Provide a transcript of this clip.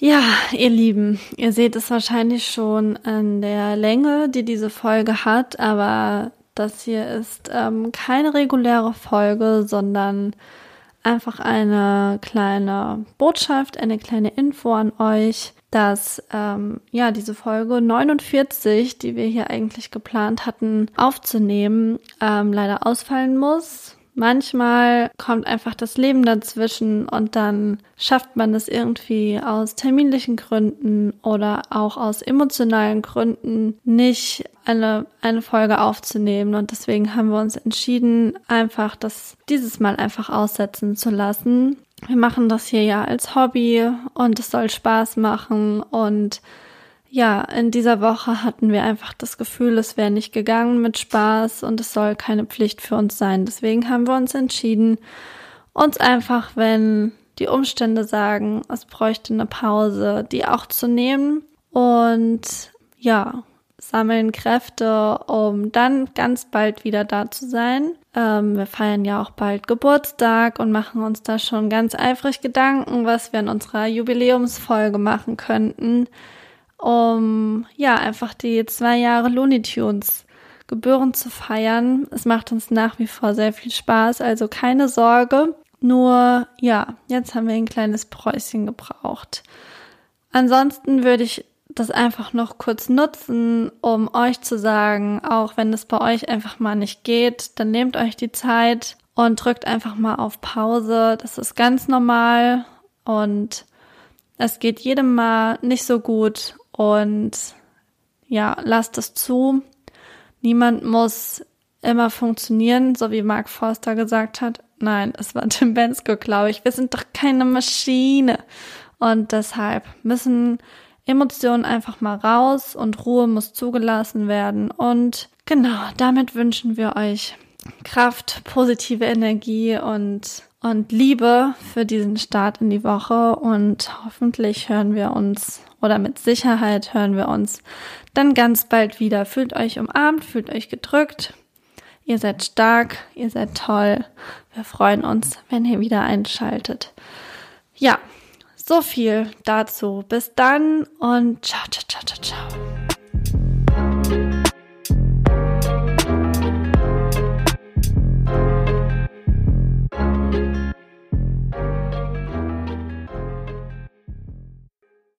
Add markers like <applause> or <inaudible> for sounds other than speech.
Ja, ihr Lieben, ihr seht es wahrscheinlich schon an der Länge, die diese Folge hat, aber das hier ist ähm, keine reguläre Folge, sondern einfach eine kleine Botschaft, eine kleine Info an euch, dass ähm, ja diese Folge 49, die wir hier eigentlich geplant hatten aufzunehmen, ähm, leider ausfallen muss Manchmal kommt einfach das Leben dazwischen und dann schafft man es irgendwie aus terminlichen Gründen oder auch aus emotionalen Gründen nicht eine, eine Folge aufzunehmen. Und deswegen haben wir uns entschieden, einfach das dieses Mal einfach aussetzen zu lassen. Wir machen das hier ja als Hobby und es soll Spaß machen und ja, in dieser Woche hatten wir einfach das Gefühl, es wäre nicht gegangen mit Spaß und es soll keine Pflicht für uns sein. Deswegen haben wir uns entschieden, uns einfach, wenn die Umstände sagen, es bräuchte eine Pause, die auch zu nehmen und ja, sammeln Kräfte, um dann ganz bald wieder da zu sein. Ähm, wir feiern ja auch bald Geburtstag und machen uns da schon ganz eifrig Gedanken, was wir in unserer Jubiläumsfolge machen könnten um ja einfach die zwei Jahre Looney Tunes gebührend zu feiern. Es macht uns nach wie vor sehr viel Spaß, also keine Sorge. Nur ja, jetzt haben wir ein kleines Preußchen gebraucht. Ansonsten würde ich das einfach noch kurz nutzen, um euch zu sagen, auch wenn es bei euch einfach mal nicht geht, dann nehmt euch die Zeit und drückt einfach mal auf Pause. Das ist ganz normal und es geht jedem mal nicht so gut und ja, lasst es zu. Niemand muss immer funktionieren, so wie Mark Forster gesagt hat. Nein, es war <laughs> Tim Bensko, glaube ich. Wir sind doch keine Maschine. Und deshalb müssen Emotionen einfach mal raus und Ruhe muss zugelassen werden. Und genau, damit wünschen wir euch Kraft, positive Energie und, und Liebe für diesen Start in die Woche. Und hoffentlich hören wir uns oder mit Sicherheit hören wir uns dann ganz bald wieder. Fühlt euch umarmt, fühlt euch gedrückt. Ihr seid stark, ihr seid toll. Wir freuen uns, wenn ihr wieder einschaltet. Ja, so viel dazu. Bis dann und ciao, ciao, ciao, ciao, ciao.